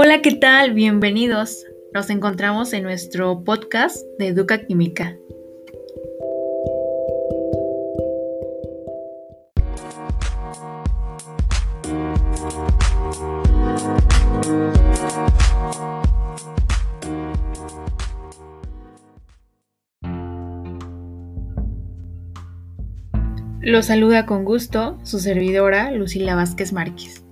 Hola, ¿qué tal? Bienvenidos. Nos encontramos en nuestro podcast de Educa Química. Lo saluda con gusto su servidora Lucila Vázquez Márquez.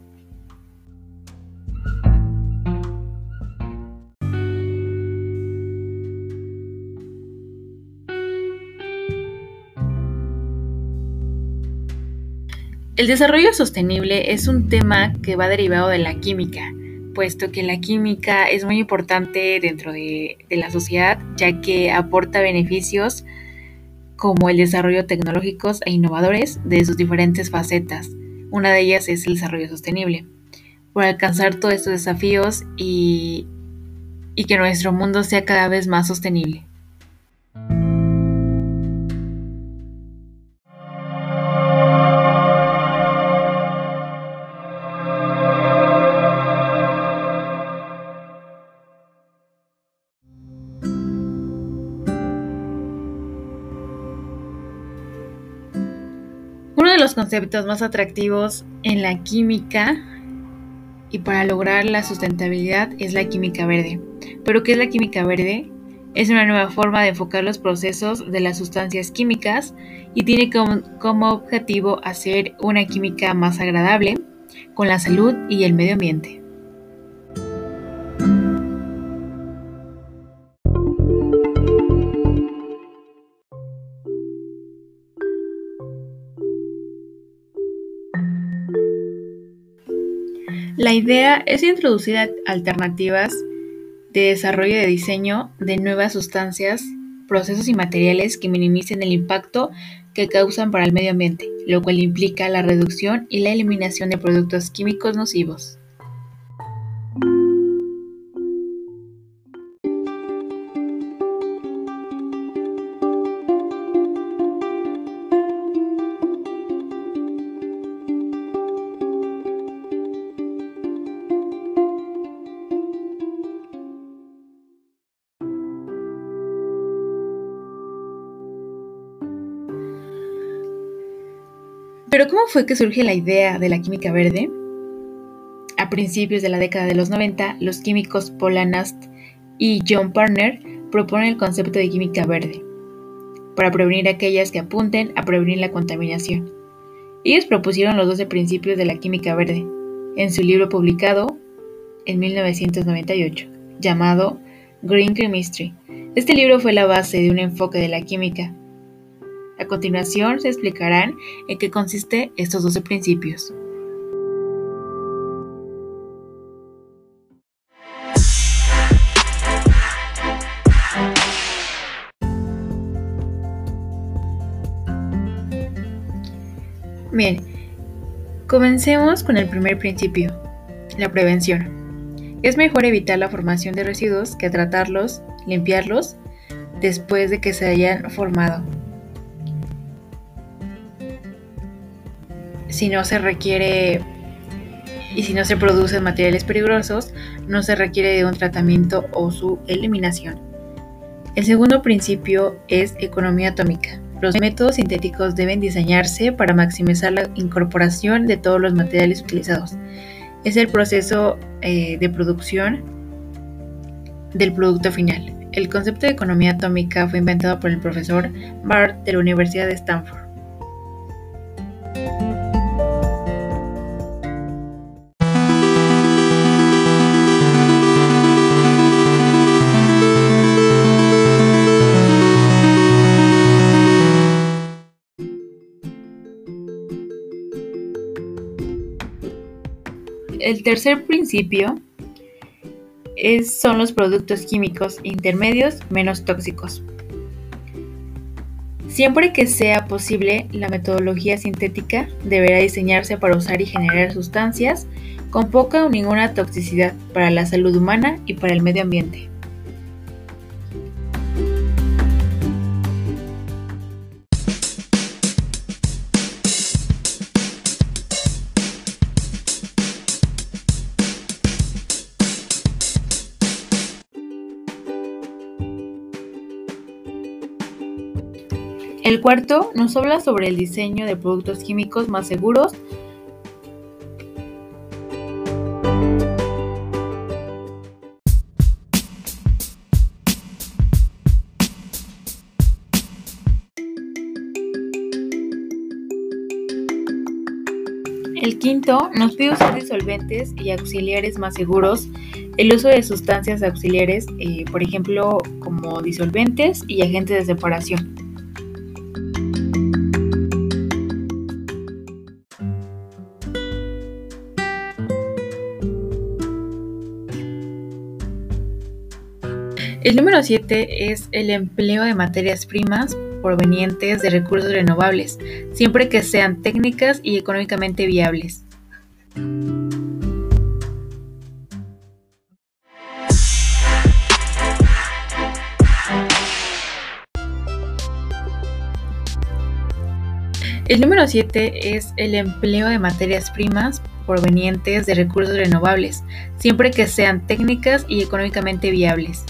El desarrollo sostenible es un tema que va derivado de la química, puesto que la química es muy importante dentro de, la sociedad, ya que aporta beneficios como el desarrollo tecnológicos e innovadores de sus diferentes facetas. Una de ellas es el desarrollo sostenible. Por alcanzar todos estos desafíos y que nuestro mundo sea cada vez más sostenible. Conceptos más atractivos en la química y para lograr la sustentabilidad es la química verde. ¿Pero qué es la química verde? Es una nueva forma de enfocar los procesos de las sustancias químicas y tiene como, objetivo hacer una química más agradable con la salud y el medio ambiente. La idea es introducir alternativas de desarrollo de diseño de nuevas sustancias, procesos y materiales que minimicen el impacto que causan para el medio ambiente, lo cual implica la reducción y la eliminación de productos químicos nocivos. Pero ¿cómo fue que surge la idea de la química verde? A principios de la década de los 90, los químicos Paul Anast y John Parner proponen el concepto de química verde para prevenir aquellas que apunten a prevenir la contaminación. Ellos propusieron los 12 principios de la química verde en su libro publicado en 1998, llamado Green Chemistry. Este libro fue la base de un enfoque de la química a continuación se explicarán en qué consiste estos 12 principios. Bien, comencemos con el primer principio, la prevención. Es mejor evitar la formación de residuos que tratarlos, limpiarlos después de que se hayan formado. Si no se requiere y si no se producen materiales peligrosos, no se requiere de un tratamiento o su eliminación. El segundo principio es economía atómica. Los métodos sintéticos deben diseñarse para maximizar la incorporación de todos los materiales utilizados. Es el proceso eh, de producción del producto final. El concepto de economía atómica fue inventado por el profesor Bart de la Universidad de Stanford. El tercer principio son los productos químicos intermedios menos tóxicos. Siempre que sea posible, la metodología sintética deberá diseñarse para usar y generar sustancias con poca o ninguna toxicidad para la salud humana y para el medio ambiente. El cuarto nos habla sobre el diseño de productos químicos más seguros El quinto nos pide usar disolventes y auxiliares más seguros, el uso de sustancias auxiliares, eh, por ejemplo, como disolventes y agentes de separación. El número 7 es el empleo de materias primas provenientes de recursos renovables, siempre que sean técnicas y económicamente viables. El número 7 es el empleo de materias primas provenientes de recursos renovables, siempre que sean técnicas y económicamente viables.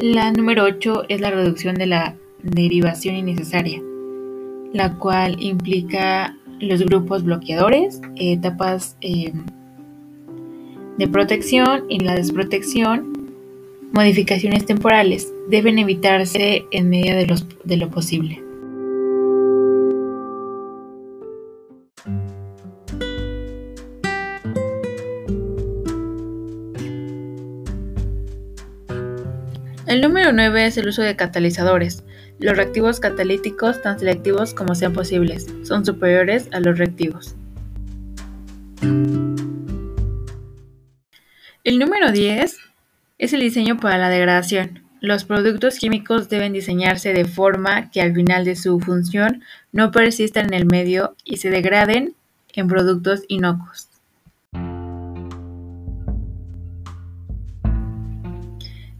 La número 8 es la reducción de la derivación innecesaria, la cual implica los grupos bloqueadores, etapas eh, de protección y la desprotección, modificaciones temporales, deben evitarse en medida de, de lo posible. El número 9 es el uso de catalizadores. Los reactivos catalíticos, tan selectivos como sean posibles, son superiores a los reactivos. El número 10 es el diseño para la degradación. Los productos químicos deben diseñarse de forma que al final de su función no persistan en el medio y se degraden en productos inocuos.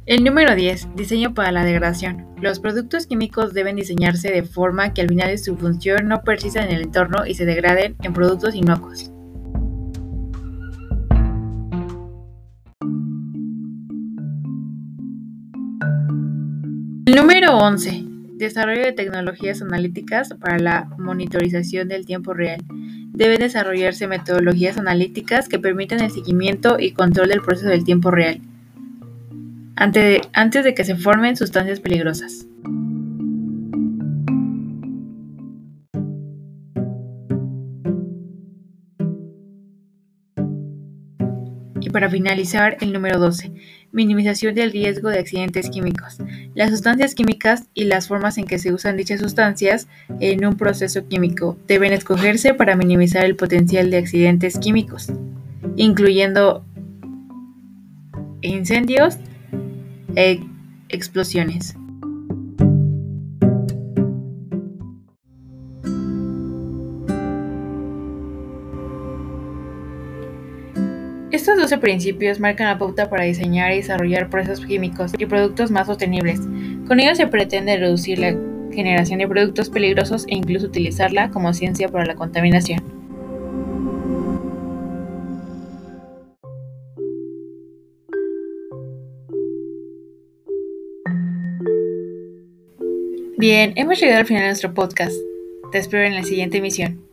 El número 10. Diseño para la degradación. Los productos químicos deben diseñarse de forma que al final de su función no persistan en el entorno y se degraden en productos inocuos. El número 11. Desarrollo de tecnologías analíticas para la monitorización del tiempo real. Deben desarrollarse metodologías analíticas que permitan el seguimiento y control del proceso del tiempo real antes de que se formen sustancias peligrosas. Y para finalizar, el número 12. Minimización del riesgo de accidentes químicos. Las sustancias químicas y las formas en que se usan dichas sustancias en un proceso químico deben escogerse para minimizar el potencial de accidentes químicos, incluyendo incendios, e explosiones. Estos 12 principios marcan la pauta para diseñar y desarrollar procesos químicos y productos más sostenibles. Con ellos se pretende reducir la generación de productos peligrosos e incluso utilizarla como ciencia para la contaminación. Bien, hemos llegado al final de nuestro podcast. Te espero en la siguiente emisión.